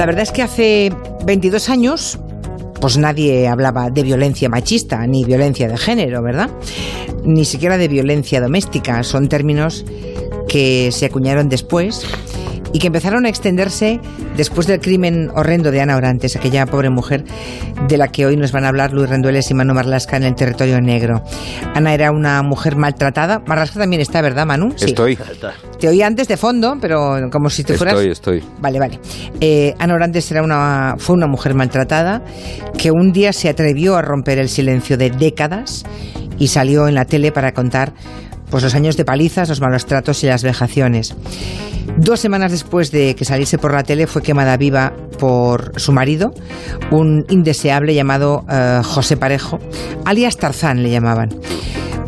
La verdad es que hace 22 años pues nadie hablaba de violencia machista ni violencia de género, ¿verdad? Ni siquiera de violencia doméstica. Son términos que se acuñaron después y que empezaron a extenderse después del crimen horrendo de Ana Orantes, aquella pobre mujer de la que hoy nos van a hablar Luis Rendueles y Manu Marlasca en el territorio negro. Ana era una mujer maltratada. Marlasca también está, ¿verdad, Manu? Sí. Estoy. Te oí antes de fondo, pero como si te fueras. Estoy, estoy. Vale, vale. Eh, Ana Orantes era una, fue una mujer maltratada que un día se atrevió a romper el silencio de décadas y salió en la tele para contar pues los años de palizas, los malos tratos y las vejaciones. Dos semanas después de que saliese por la tele fue quemada viva por su marido, un indeseable llamado eh, José Parejo, alias Tarzán le llamaban.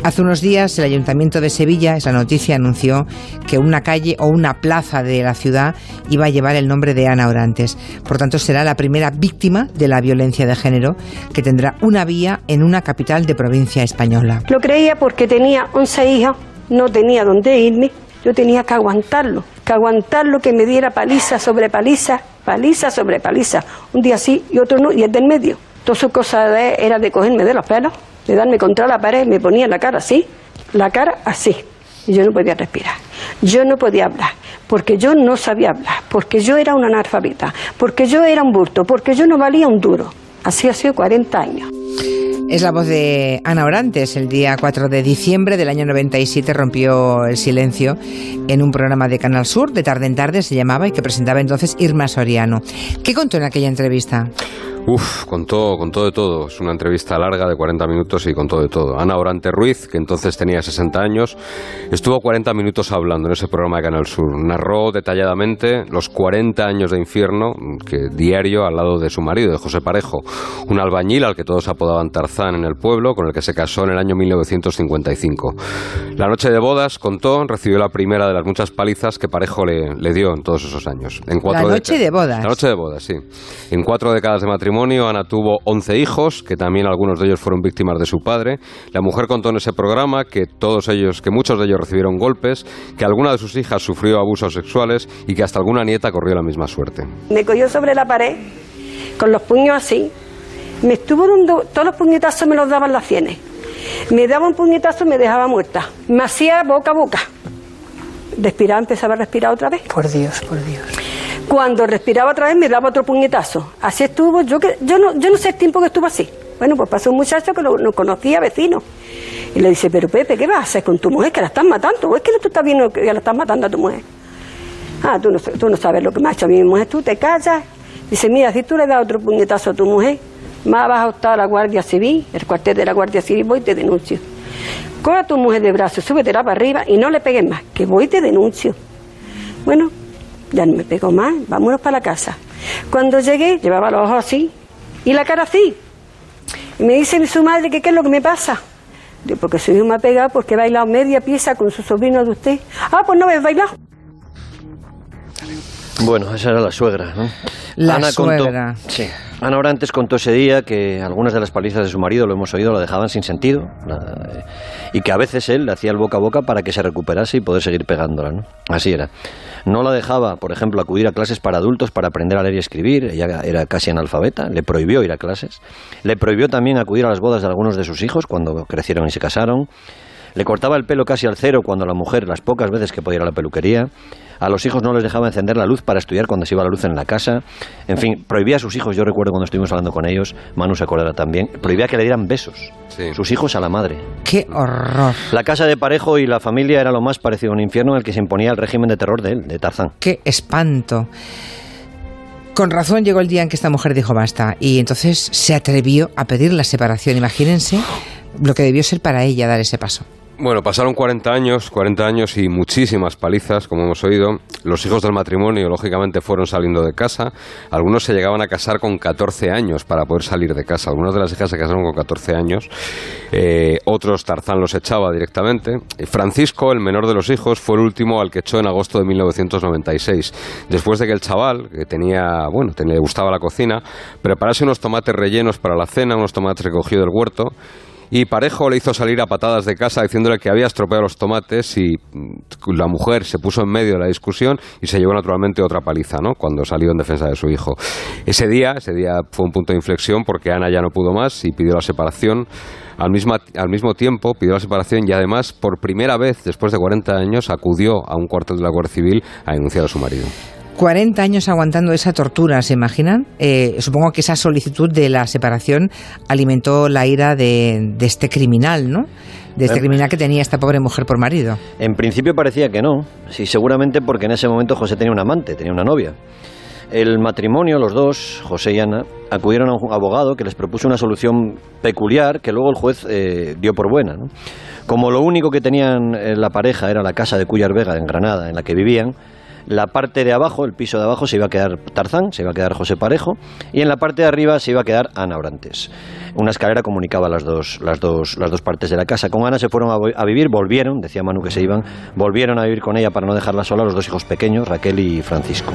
Hace unos días el Ayuntamiento de Sevilla, esa noticia, anunció que una calle o una plaza de la ciudad iba a llevar el nombre de Ana Orantes. Por tanto, será la primera víctima de la violencia de género que tendrá una vía en una capital de provincia española. Lo creía porque tenía 11 hijas, no tenía dónde irme, yo tenía que aguantarlo, que aguantarlo, que me diera paliza sobre paliza, paliza sobre paliza, un día sí y otro no, y el del medio. Todas sus cosas era de cogerme de los pelos de darme contra la pared, me ponía la cara así, la cara así. Y yo no podía respirar. Yo no podía hablar, porque yo no sabía hablar, porque yo era una analfabeta, porque yo era un burto, porque yo no valía un duro. Así ha sido 40 años. Es la voz de Ana Orantes. El día 4 de diciembre del año 97 rompió el silencio en un programa de Canal Sur, de tarde en tarde se llamaba, y que presentaba entonces Irma Soriano. ¿Qué contó en aquella entrevista? Uf, contó, todo de todo. Es una entrevista larga de 40 minutos y contó de todo. Ana Orante Ruiz, que entonces tenía 60 años, estuvo 40 minutos hablando en ese programa de Canal Sur. Narró detalladamente los 40 años de infierno que diario al lado de su marido, de José Parejo, un albañil al que todos apodaban Tarzán en el pueblo, con el que se casó en el año 1955. La noche de bodas, contó, recibió la primera de las muchas palizas que Parejo le, dio en todos esos años. En cuatro la noche de bodas. La noche de bodas, sí. En cuatro décadas de matrimonio Ana tuvo 11 hijos, que también algunos de ellos fueron víctimas de su padre. La mujer contó en ese programa que todos ellos, que muchos de ellos recibieron golpes, que alguna de sus hijas sufrió abusos sexuales y que hasta alguna nieta corrió la misma suerte. Me cogió sobre la pared con los puños así. Me estuvo dando, todos los puñetazos me los daban las sienes. Me daba un puñetazo y me dejaba muerta. Me hacía boca a boca. Respiraba, empezaba a respirar otra vez. Por Dios, por Dios. Cuando respiraba otra vez me daba otro puñetazo. Así estuvo, yo que yo no, yo no sé el tiempo que estuvo así. Bueno, pues pasó un muchacho que lo, conocía, vecino. Y le dice, pero Pepe, ¿qué vas a hacer con tu mujer? Que la estás matando. ¿O es que tú estás viendo que la estás matando a tu mujer? Ah, tú no, tú no sabes lo que me ha hecho a mi mujer. Tú te callas. Dice, mira, si tú le das otro puñetazo a tu mujer, más vas a a la Guardia Civil, el cuartel de la Guardia Civil, voy y te denuncio. Coge a tu mujer de brazo, súbetela para arriba y no le pegues más, que voy y te denuncio. Bueno, ya no me pegó más, vámonos para la casa. Cuando llegué, llevaba los ojos así y la cara así. Y me dice su madre que qué es lo que me pasa. Digo, porque su hijo me ha pegado porque he bailado media pieza con su sobrino de usted. Ah, pues no me bailado. Bueno, esa era la suegra, ¿no? La Ana suegra. sí. Ana Orantes contó ese día que algunas de las palizas de su marido, lo hemos oído, lo dejaban sin sentido. y que a veces él le hacía el boca a boca para que se recuperase y poder seguir pegándola, ¿no? Así era. No la dejaba, por ejemplo, acudir a clases para adultos para aprender a leer y escribir. Ella era casi analfabeta. Le prohibió ir a clases. Le prohibió también acudir a las bodas de algunos de sus hijos cuando crecieron y se casaron. Le cortaba el pelo casi al cero cuando la mujer, las pocas veces que podía ir a la peluquería. A los hijos no les dejaba encender la luz para estudiar cuando se iba la luz en la casa. En fin, prohibía a sus hijos, yo recuerdo cuando estuvimos hablando con ellos, Manu se acordará también, prohibía que le dieran besos. Sus hijos a la madre. ¡Qué horror! La casa de Parejo y la familia era lo más parecido a un infierno en el que se imponía el régimen de terror de él, de Tarzán. ¡Qué espanto! Con razón llegó el día en que esta mujer dijo basta y entonces se atrevió a pedir la separación. Imagínense lo que debió ser para ella dar ese paso. Bueno, pasaron 40 años, 40 años y muchísimas palizas, como hemos oído. Los hijos del matrimonio, lógicamente, fueron saliendo de casa. Algunos se llegaban a casar con 14 años para poder salir de casa. Algunas de las hijas se casaron con 14 años. Eh, otros Tarzán los echaba directamente. Francisco, el menor de los hijos, fue el último al que echó en agosto de 1996. Después de que el chaval, que tenía, bueno, le gustaba la cocina, preparase unos tomates rellenos para la cena, unos tomates recogidos del huerto y Parejo le hizo salir a patadas de casa diciéndole que había estropeado los tomates y mm, la mujer se puso en medio de la discusión y se llevó naturalmente otra paliza, ¿no? Cuando salió en defensa de su hijo. Ese día, ese día fue un punto de inflexión porque Ana ya no pudo más y pidió la separación. Al mismo, al mismo tiempo pidió la separación y además por primera vez después de 40 años acudió a un cuartel de la Guardia Civil a denunciar a su marido. 40 años aguantando esa tortura, ¿se imaginan? Eh, supongo que esa solicitud de la separación alimentó la ira de, este criminal, ¿no? De este eh, criminal que tenía esta pobre mujer por marido. En principio parecía que no, sí, seguramente porque en ese momento José tenía un amante, tenía una novia. El matrimonio, los dos, José y Ana, acudieron a un abogado que les propuso una solución peculiar que luego el juez eh, dio por buena. Como lo único que tenían la pareja era la casa de Cuyar Vega en Granada, en la que vivían, la parte de abajo, el piso de abajo, se iba a quedar Tarzán, se iba a quedar José Parejo, y en la parte de arriba se iba a quedar Ana Orantes. Una escalera comunicaba las dos, las dos, las dos partes de la casa. Con Ana se fueron a, vivir, volvieron, decía Manu que se iban, volvieron a vivir con ella para no dejarla sola los dos hijos pequeños, Raquel y Francisco.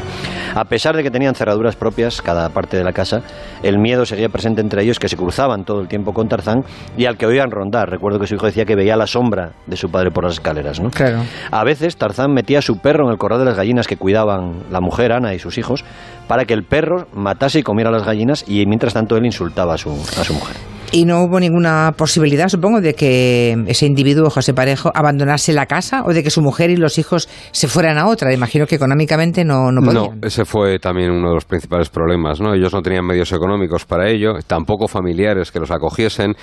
A pesar de que tenían cerraduras propias cada parte de la casa, el miedo seguía presente entre ellos, que se cruzaban todo el tiempo con Tarzán y al que oían rondar. Recuerdo que su hijo decía que veía la sombra de su padre por las escaleras. ¿no? Claro. A veces Tarzán metía a su perro en el corral de las gallinas que cuidaban la mujer, Ana y sus hijos, para que el perro matase y comiera las gallinas y mientras tanto él insultaba a su, a su mujer. Y no hubo ninguna posibilidad, supongo, de que ese individuo, José Parejo, abandonase la casa o de que su mujer y los hijos se fueran a otra. Imagino que económicamente no, no podían. No, ese fue también uno de los principales problemas. ¿no? Ellos no tenían medios económicos para ello, tampoco familiares que los acogiesen.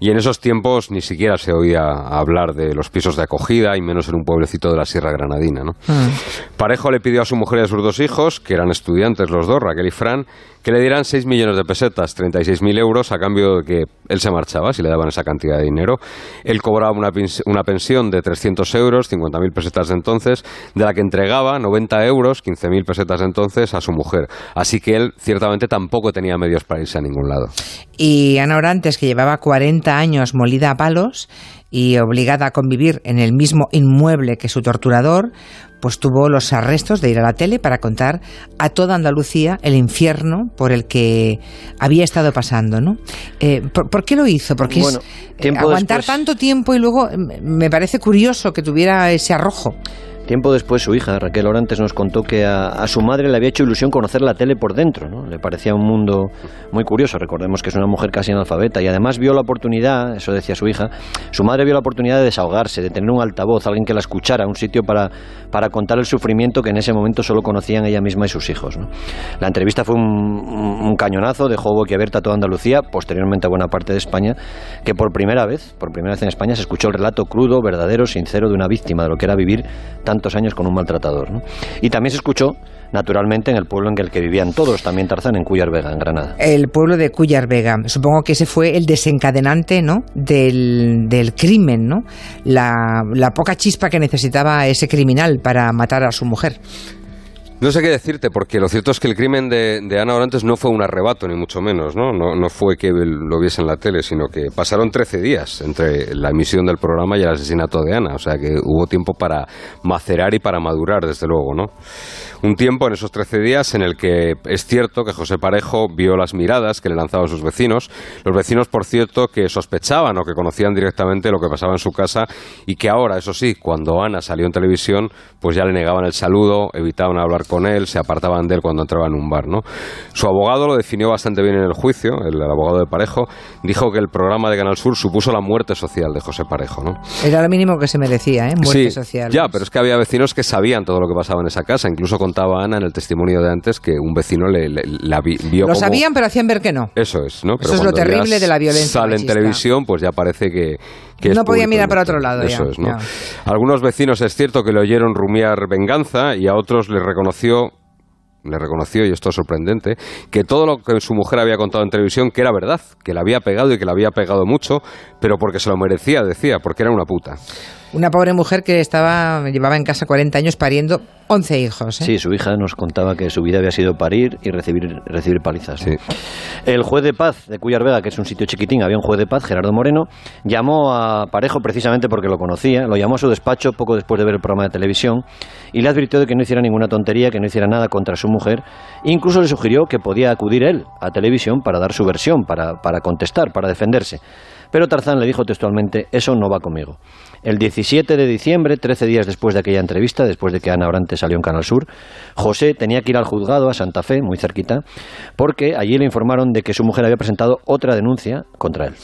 Y en esos tiempos ni siquiera se oía hablar de los pisos de acogida, y menos en un pueblecito de la Sierra Granadina. ¿no? Ah. Parejo le pidió a su mujer y a sus dos hijos, que eran estudiantes los dos, Raquel y Fran, que le dieran 6 millones de pesetas, 36.000 euros, a cambio de que él se marchaba si le daban esa cantidad de dinero. Él cobraba una, una pensión de 300 euros, 50.000 pesetas de entonces, de la que entregaba 90 euros, 15.000 pesetas de entonces, a su mujer. Así que él ciertamente tampoco tenía medios para irse a ningún lado. Y Ana Orantes, que llevaba 40 años molida a palos y obligada a convivir en el mismo inmueble que su torturador, pues tuvo los arrestos de ir a la tele para contar a toda Andalucía el infierno por el que había estado pasando, ¿no? Eh, ¿por, qué lo hizo? Porque es, eh, aguantar tanto tiempo y luego mm, me parece curioso que tuviera ese arrojo. Tiempo después su hija, Raquel Orantes, nos contó que a, su madre le había hecho ilusión conocer la tele por dentro, ¿no? Le parecía un mundo muy curioso, recordemos que es una mujer casi analfabeta y además vio la oportunidad, eso decía su hija, su madre vio la oportunidad de desahogarse, de tener un altavoz, alguien que la escuchara, un sitio para, para contar el sufrimiento que en ese momento solo conocían ella misma y sus hijos. La entrevista fue un, cañonazo, dejó boquiabierta toda Andalucía, posteriormente a buena parte de España, que por primera vez, por primera vez en España se escuchó el relato crudo, verdadero, sincero de una víctima de lo que era vivir tantos años con un maltratador. Y también se escuchó naturalmente en el pueblo en el que vivían todos, también Tarzán, en Cuyar Vega, en Granada. El pueblo de Cuyar Vega. Supongo que ese fue el desencadenante ¿no? del, del crimen, ¿no? La, la poca chispa que necesitaba ese criminal para matar a su mujer. No sé qué decirte, porque lo cierto es que el crimen de, Ana Orantes no fue un arrebato, ni mucho menos, ¿no? ¿no? No fue que lo viese en la tele, sino que pasaron 13 días entre la emisión del programa y el asesinato de Ana. O sea que hubo tiempo para macerar y para madurar, desde luego, ¿no? Un tiempo en esos 13 días en el que es cierto que José Parejo vio las miradas que le lanzaban sus vecinos. Los vecinos, por cierto, que sospechaban o que conocían directamente lo que pasaba en su casa y que ahora, eso sí, cuando Ana salió en televisión, pues ya le negaban el saludo, evitaban hablar con él, se apartaban de él cuando entraba en un bar, ¿no? Su abogado lo definió bastante bien en el juicio, el, abogado de Parejo, dijo que el programa de Canal Sur supuso la muerte social de José Parejo, ¿no? Era lo mínimo que se merecía, ¿eh? Muerte social. Ya, pero es que había vecinos que sabían todo lo que pasaba en esa casa, incluso contaba Ana en el testimonio de antes que un vecino le, la vio Lo sabían, pero hacían ver que no. Eso es, ¿no? Eso es lo terrible de la violencia Sale en televisión, pues ya parece que... no podía mirar para otro lado. Eso es, ¿no? Algunos vecinos es cierto que le oyeron rumiar venganza y a otros le reconoció le reconoció, y esto es sorprendente, que todo lo que su mujer había contado en televisión, que era verdad, que la había pegado y que la había pegado mucho, pero porque se lo merecía, decía, porque era una puta. Una pobre mujer que estaba llevaba en casa 40 años pariendo 11 hijos. ¿eh? Sí, su hija nos contaba que su vida había sido parir y recibir, recibir palizas. Sí. El juez de paz de Cuyar Vega, que es un sitio chiquitín, había un juez de paz, Gerardo Moreno, llamó a Parejo precisamente porque lo conocía, lo llamó a su despacho poco después de ver el programa de televisión y le advirtió de que no hiciera ninguna tontería, que no hiciera nada contra su mujer. Incluso le sugirió que podía acudir él a televisión para dar su versión, para, para contestar, para defenderse. Pero Tarzán le dijo textualmente, eso no va conmigo. El 17 de diciembre, 13 días después de aquella entrevista, después de que Ana Orante salió en Canal Sur, José tenía que ir al juzgado a Santa Fe, muy cerquita, porque allí le informaron de que su mujer había presentado otra denuncia contra él.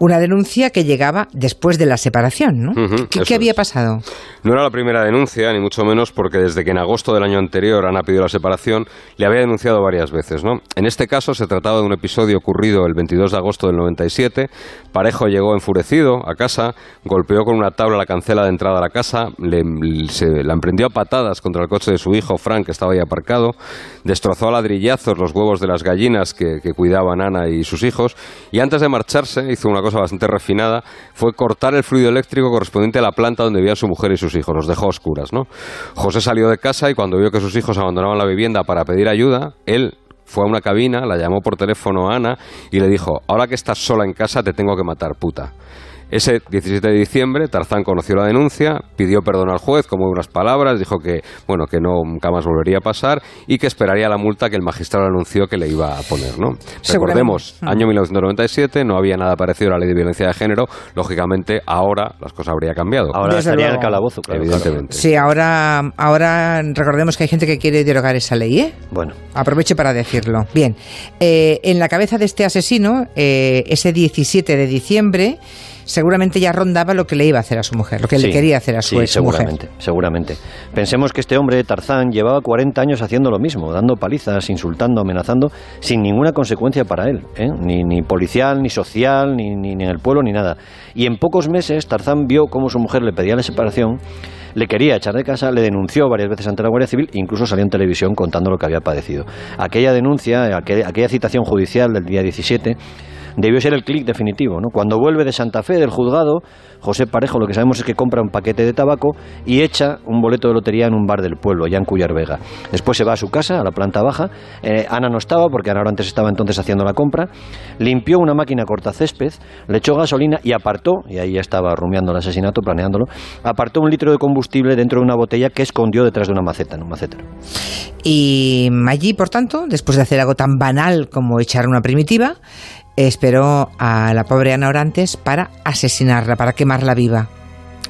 Una denuncia que llegaba después de la separación, ¿no? ¿Qué, había pasado? No era la primera denuncia, ni mucho menos, porque desde que en agosto del año anterior Ana pidió la separación, le había denunciado varias veces. ¿no? En este caso se trataba de un episodio ocurrido el 22 de agosto del 97. Parejo llegó enfurecido a casa, golpeó con una la cancela de entrada a la casa, se, la emprendió a patadas contra el coche de su hijo, Frank, que estaba ahí aparcado, destrozó a ladrillazos los huevos de las gallinas que, que cuidaban Ana y sus hijos, y antes de marcharse hizo una cosa bastante refinada, fue cortar el fluido eléctrico correspondiente a la planta donde vivían su mujer y sus hijos, los dejó a oscuras. ¿no? José salió de casa y cuando vio que sus hijos abandonaban la vivienda para pedir ayuda, él fue a una cabina, la llamó por teléfono a Ana y le dijo, ahora que estás sola en casa te tengo que matar, puta. Ese 17 de diciembre, Tarzán conoció la denuncia, pidió perdón al juez con muy buenas palabras, dijo que, bueno, que no, nunca más volvería a pasar y que esperaría la multa que el magistrado anunció que le iba a poner, ¿no? Recordemos, año 1997, no había nada parecido a la ley de violencia de género, lógicamente ahora las cosas habrían cambiado. Ahora Desde estaría en el luego. calabozo, claro. Evidentemente. Sí, ahora, ahora recordemos que hay gente que quiere derogar esa ley, ¿eh? Bueno, Aproveche para decirlo. Bien, eh, en la cabeza de este asesino, eh, ese 17 de diciembre, seguramente ya rondaba lo que le iba a hacer a su mujer, lo que Sí, le quería hacer a su sí, ex mujer. seguramente, seguramente. Pensemos que este hombre, Tarzán, llevaba 40 años haciendo lo mismo, dando palizas, insultando, amenazando, sin ninguna consecuencia para él, ¿eh? ni, ni policial, ni social, ni, ni, ni en el pueblo, ni nada. Y en pocos meses, Tarzán vio cómo su mujer le pedía la separación, le quería echar de casa, le denunció varias veces ante la Guardia Civil, incluso salió en televisión contando lo que había padecido. Aquella denuncia, aquella, aquella citación judicial del día 17, debió ser el clic definitivo. ¿no? Cuando vuelve de Santa Fe, del juzgado, José Parejo lo que sabemos es que compra un paquete de tabaco y echa un boleto de lotería en un bar del pueblo, allá en Cuyar Vega. Después se va a su casa, a la planta baja. Eh, Ana no estaba, porque Ana antes estaba entonces haciendo la compra. Limpió una máquina cortacésped, le echó gasolina y apartó, y ahí ya estaba rumiando el asesinato, planeándolo, apartó un litro de combustible dentro de una botella que escondió detrás de una maceta, en un macetero. Y allí, por tanto, después de hacer algo tan banal como echar una primitiva, esperó a la pobre Ana Orantes para asesinarla, para quemarla viva.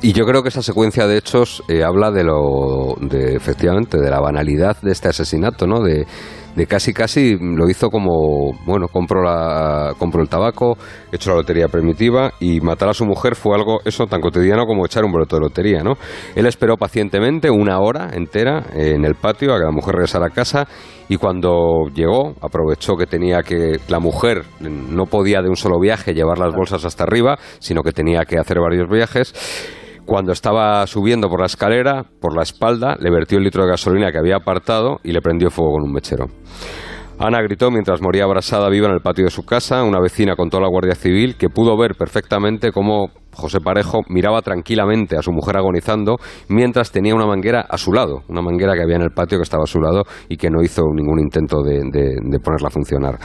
Y yo creo que esa secuencia de hechos eh, habla de lo, de, efectivamente, de la banalidad de este asesinato, ¿no? De, de casi casi lo hizo como, bueno, compro, la, compro el tabaco, echo la lotería primitiva y matar a su mujer fue algo, eso, tan cotidiano como echar un boleto de lotería, ¿no? Él esperó pacientemente una hora entera en el patio a que la mujer regresara a casa y cuando llegó aprovechó que tenía que, la mujer no podía de un solo viaje llevar las bolsas hasta arriba, sino que tenía que hacer varios viajes. Cuando estaba subiendo por la escalera, por la espalda, le vertió el litro de gasolina que había apartado y le prendió fuego con un mechero. Ana gritó mientras moría abrasada viva en el patio de su casa. Una vecina contó a la Guardia Civil que pudo ver perfectamente cómo José Parejo miraba tranquilamente a su mujer agonizando mientras tenía una manguera a su lado, una manguera que había en el patio que estaba a su lado y que no hizo ningún intento de, de, de ponerla a funcionar.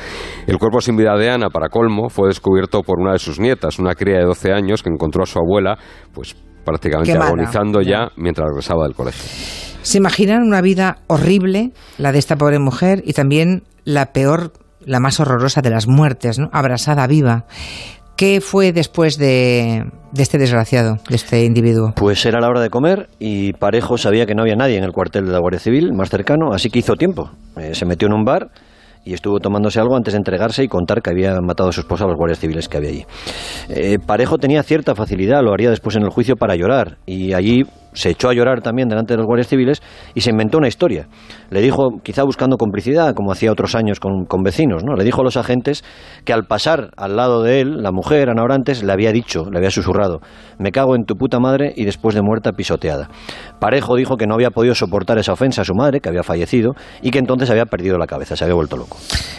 El cuerpo sin vida de Ana, para colmo, fue descubierto por una de sus nietas, una cría de 12 años que encontró a su abuela, pues prácticamente Quemada. agonizando ya mientras regresaba del colegio. ¿Se imaginan una vida horrible, la de esta pobre mujer, y también la peor, la más horrorosa de las muertes, ¿no? Abrasada viva. ¿Qué fue después de, de este desgraciado, de este individuo? Pues era la hora de comer y Parejo sabía que no había nadie en el cuartel de la Guardia Civil más cercano, así que hizo tiempo. Eh, se metió en un bar y estuvo tomándose algo antes de entregarse y contar que había matado a su esposa a los guardias civiles que había allí. Eh, Parejo tenía cierta facilidad, lo haría después en el juicio para llorar y allí se echó a llorar también delante de los guardias civiles y se inventó una historia. Le dijo, quizá buscando complicidad, como hacía otros años con, con vecinos, ¿no? Le dijo a los agentes que al pasar al lado de él, la mujer, Ana Orantes, le había dicho, le había susurrado, me cago en tu puta madre y después de muerta pisoteada. Parejo dijo que no había podido soportar esa ofensa a su madre, que había fallecido, y que entonces había perdido la cabeza, se había vuelto loco.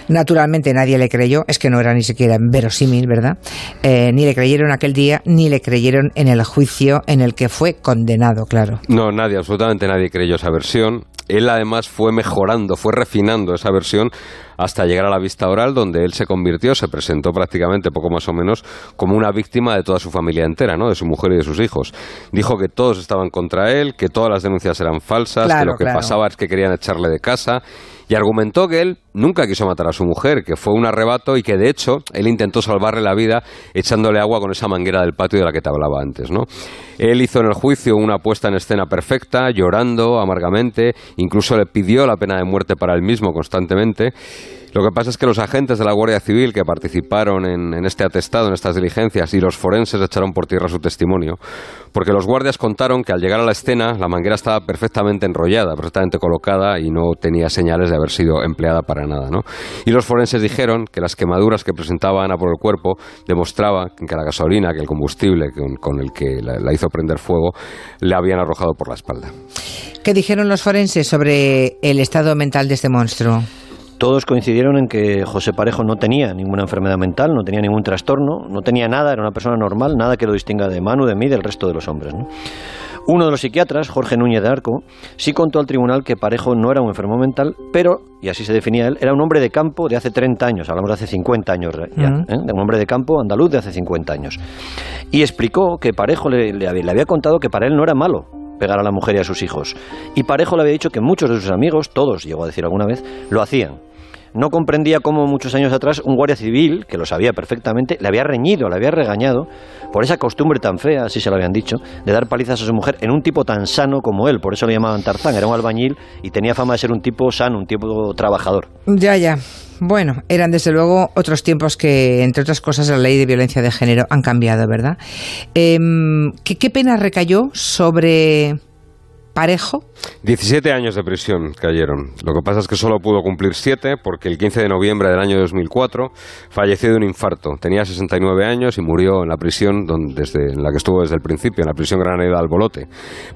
Naturalmente nadie le creyó, es que no era ni siquiera verosímil, ¿verdad? Eh, ni le creyeron aquel día, ni le creyeron en el juicio en el que fue condenado, claro. No, nadie, absolutamente nadie creyó esa versión. Él además fue mejorando, fue refinando esa versión hasta llegar a la vista oral, donde él se convirtió, se presentó prácticamente poco más o menos como una víctima de toda su familia entera, ¿no? de su mujer y de sus hijos. Dijo que todos estaban contra él, que todas las denuncias eran falsas, que lo que claro. pasaba es que querían echarle de casa y argumentó que él nunca quiso matar a su mujer, que fue un arrebato y que de hecho él intentó salvarle la vida echándole agua con esa manguera del patio de la que te hablaba antes, ¿no? Él hizo en el juicio una puesta en escena perfecta, llorando amargamente, incluso le pidió la pena de muerte para él mismo constantemente. Lo que pasa es que los agentes de la Guardia Civil que participaron en, en este atestado, en estas diligencias, y los forenses echaron por tierra su testimonio, porque los guardias contaron que al llegar a la escena la manguera estaba perfectamente enrollada, perfectamente colocada y no tenía señales de haber sido empleada para nada. ¿no? Y los forenses dijeron que las quemaduras que presentaba Ana por el cuerpo demostraban que la gasolina, que el combustible con, con el que la, la hizo prender fuego, le habían arrojado por la espalda. ¿Qué dijeron los forenses sobre el estado mental de este monstruo? Todos coincidieron en que José Parejo no tenía ninguna enfermedad mental, no tenía ningún trastorno, no tenía nada, era una persona normal, nada que lo distinga de Manu, de mí, del resto de los hombres. ¿no? Uno de los psiquiatras, Jorge Núñez de Arco, sí contó al tribunal que Parejo no era un enfermo mental, pero, y así se definía él, era un hombre de campo de hace 30 años, hablamos de hace 50 años ya. ¿eh? de un hombre de campo andaluz de hace 50 años. Y explicó que Parejo le, le había- le había contado que para él no era malo pegar a la mujer y a sus hijos. Y Parejo le había dicho que muchos de sus amigos, todos, llegó a decir alguna vez, lo hacían. No comprendía cómo muchos años atrás un guardia civil, que lo sabía perfectamente, le había reñido, le había regañado por esa costumbre tan fea, así se lo habían dicho, de dar palizas a su mujer en un tipo tan sano como él. Por eso le llamaban Tarzán, era un albañil y tenía fama de ser un tipo sano, un tipo trabajador. Ya, ya. Bueno, eran desde luego otros tiempos que, entre otras cosas, la ley de violencia de género han cambiado, ¿verdad? Em, ¿qué, ¿Qué pena recayó sobre Parejo? 17 años de prisión cayeron. Lo que pasa es que solo pudo cumplir 7 porque el 15 de noviembre del año 2004 falleció de un infarto. Tenía 69 años y murió en la prisión donde, desde, en la que estuvo desde el principio, en la prisión Granada Albolote.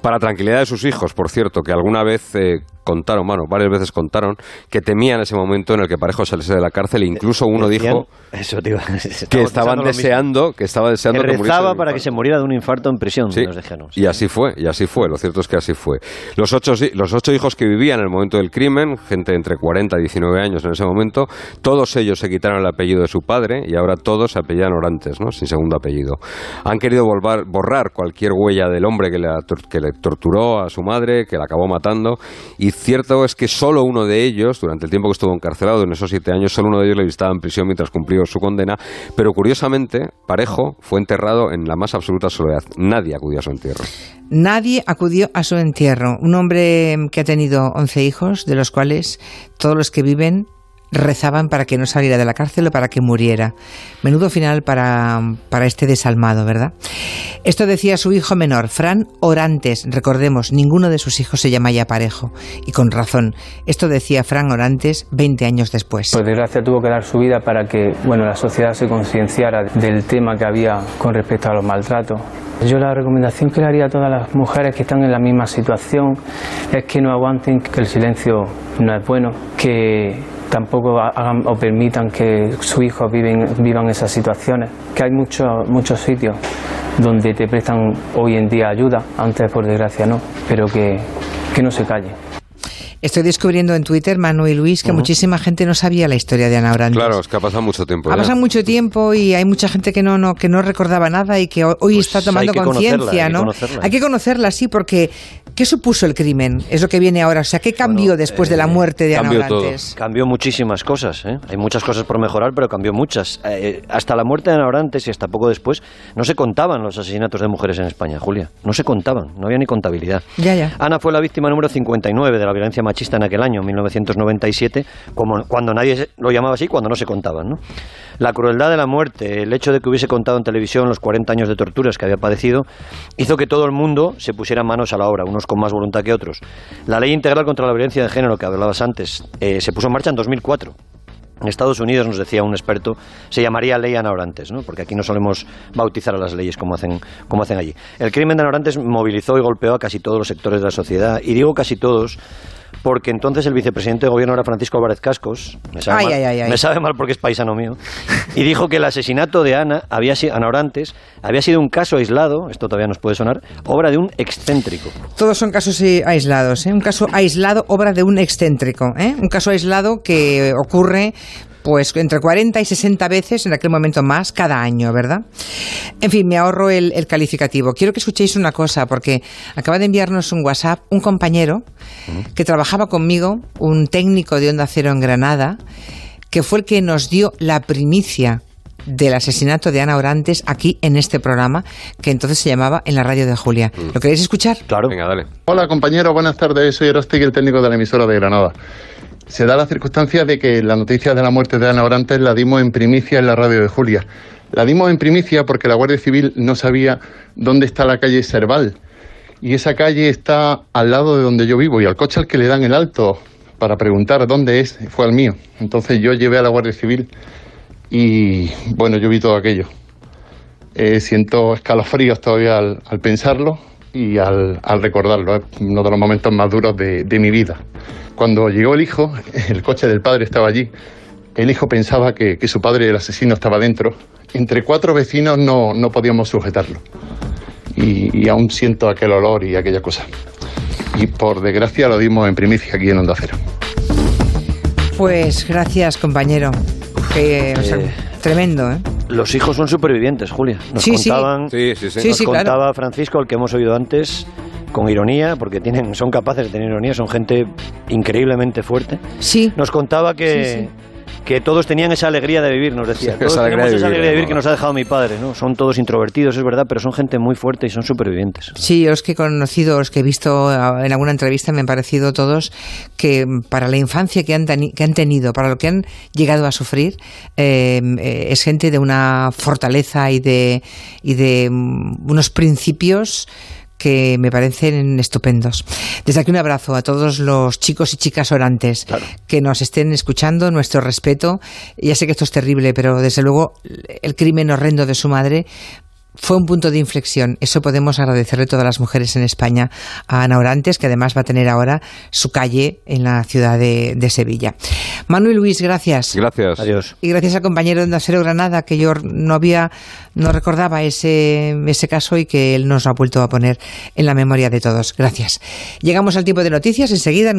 Para tranquilidad de sus hijos, por cierto, que alguna vez eh, contaron, bueno, varias veces contaron, que temían ese momento en el que Parejo saliese de la cárcel e incluso uno dijo Eso que estaban deseando, que estaba deseando Que rezaba para que se muriera de un infarto en prisión, Sí, nos dijeron. y así fue, y así fue, lo cierto es que así fue. Los ocho, los ocho hijos que vivían en el momento del crimen, gente entre 40 y 19 años en ese momento, todos ellos se quitaron el apellido de su padre y ahora todos se apellidan Orantes, ¿no? sin segundo apellido. Han querido volvar- borrar cualquier huella del hombre que le, tor- que le torturó a su madre, que la acabó matando, y cierto es que solo uno de ellos, durante el tiempo que estuvo encarcelado, en esos siete años, solo uno de ellos le visitaba en prisión mientras cumplió su condena, pero curiosamente, Parejo fue enterrado en la más absoluta soledad. Nadie acudió a su entierro. Nadie acudió a su entierro. Un hombre que ha tenido 11 hijos, de los cuales todos los que viven rezaban para que no saliera de la cárcel o para que muriera. Menudo final para, para este desalmado, ¿verdad? Esto decía su hijo menor, Fran Orantes. Recordemos, ninguno de sus hijos se llama ya Parejo. Y con razón. Esto decía Fran Orantes 20 años después. Por desgracia tuvo que dar su vida para que bueno, la sociedad se concienciara del tema que había con respecto a los maltratos. Yo la recomendación que le haría a todas las mujeres que están en la misma situación es que no aguanten, que el silencio no es bueno, que tampoco hagan o permitan que sus hijos viven, vivan esas situaciones, que hay muchos muchos sitios donde te prestan hoy en día ayuda, antes por desgracia no, pero que, que no se callen. Estoy descubriendo en Twitter, Manu y Luis, que muchísima gente no sabía la historia de Ana Orantes. Claro, es que ha pasado mucho tiempo. Ha ya. pasado mucho tiempo y hay mucha gente que no, no, que no recordaba nada y que ho- hoy Pues está tomando conciencia, hay que ¿no? conocerla. Hay que conocerla, sí, porque ¿qué supuso el crimen? Es lo que viene ahora. O sea, ¿qué cambió Bueno, después de la eh, muerte de Ana todo. Orantes? Cambió muchísimas cosas, ¿eh? hay muchas cosas por mejorar, pero cambió muchas. Eh, hasta la muerte de Ana Orantes y hasta poco después no se contaban los asesinatos de mujeres en España, Julia. No se contaban, no había ni contabilidad. Ya, ya. Ana fue la víctima número 59 de la violencia machista en aquel año, 1997, como, cuando nadie lo llamaba así, cuando no se contaban. La crueldad de la muerte, el hecho de que hubiese contado en televisión los 40 años de torturas que había padecido, hizo que todo el mundo se pusiera manos a la obra, unos con más voluntad que otros. La ley integral contra la violencia de género que hablabas antes eh, se puso en marcha en 2004. En Estados Unidos, nos decía un experto, se llamaría ley Ana Orantes, ¿no? porque aquí no solemos bautizar a las leyes como hacen, como hacen allí. El crimen de Ana Orantes movilizó y golpeó a casi todos los sectores de la sociedad, y digo casi todos porque entonces el vicepresidente de gobierno era Francisco Álvarez Cascos, me sabe, mal, me sabe mal porque es paisano mío, y dijo que el asesinato de Ana, había, Ana Orantes había sido un caso aislado, esto todavía nos puede sonar, obra de un excéntrico. Todos son casos eh, aislados, ¿eh? un caso aislado, obra de un excéntrico, ¿eh? un caso aislado que ocurre pues entre 40 y 60 veces en aquel momento más cada año, ¿verdad? En fin, me ahorro el, calificativo. Quiero que escuchéis una cosa, porque acaba de enviarnos un WhatsApp un compañero que trabajaba conmigo, un técnico de Onda Cero en Granada, que fue el que nos dio la primicia del asesinato de Ana Orantes aquí en este programa, que entonces se llamaba En la radio de Julia. Mm. ¿Lo queréis escuchar? Claro. Venga, dale. Hola, compañero, buenas tardes. Soy Erostegui, el técnico de la emisora de Granada se da la circunstancia de que la noticia de la muerte de Ana Orantes la dimos en primicia en la radio de Julia. La dimos en primicia porque la Guardia Civil no sabía dónde está la calle Serval. Y esa calle está al lado de donde yo vivo y al coche al que le dan el alto para preguntar dónde es fue al mío. Entonces yo llevé a la Guardia Civil y bueno, yo vi todo aquello. Eh, siento escalofríos todavía al, pensarlo y al, recordarlo. Es uno de los momentos más duros de mi vida. Cuando llegó el hijo, el coche del padre estaba allí. El hijo pensaba que, su padre, el asesino, estaba dentro. Entre cuatro vecinos no, podíamos sujetarlo. Y, aún siento aquel olor y aquella cosa. Y por desgracia lo dimos en primicia aquí en Onda Cero. Pues gracias, compañero. Eh, tremendo, ¿eh? Los hijos son supervivientes, Julia. Nos contaban, sí. Sí, sí, nos contaba Francisco, el que hemos oído antes, con ironía, porque tienen, son capaces de tener ironía, son gente increíblemente fuerte. Sí. Nos contaba que, que todos tenían esa alegría de vivir, nos decía. Todos esa tenemos esa alegría de vivir que nos ha dejado mi padre, ¿no? Son todos introvertidos, es verdad, pero son gente muy fuerte y son supervivientes. Sí, los que he conocido, los que he visto ah, en alguna entrevista, me han parecido todos que para la infancia que han, que han tenido, para lo que han llegado a sufrir, em, eh, es gente de una fortaleza y de, y de mm, unos principios que me parecen estupendos. Desde aquí un abrazo a todos los chicos y chicas orantes que nos estén escuchando, nuestro respeto. Ya sé que esto es terrible, pero desde luego el crimen horrendo de su madre fue un punto de inflexión. Eso podemos agradecerle a todas las mujeres en España a Ana Orantes, que además va a tener ahora su calle en la ciudad de, Sevilla. Manuel Luis, gracias. Gracias. Adiós. Y gracias al compañero de Acero Granada, que yo no había, no recordaba ese, ese caso y que él nos ha vuelto a poner en la memoria de todos. Gracias. Llegamos al tiempo de noticias enseguida.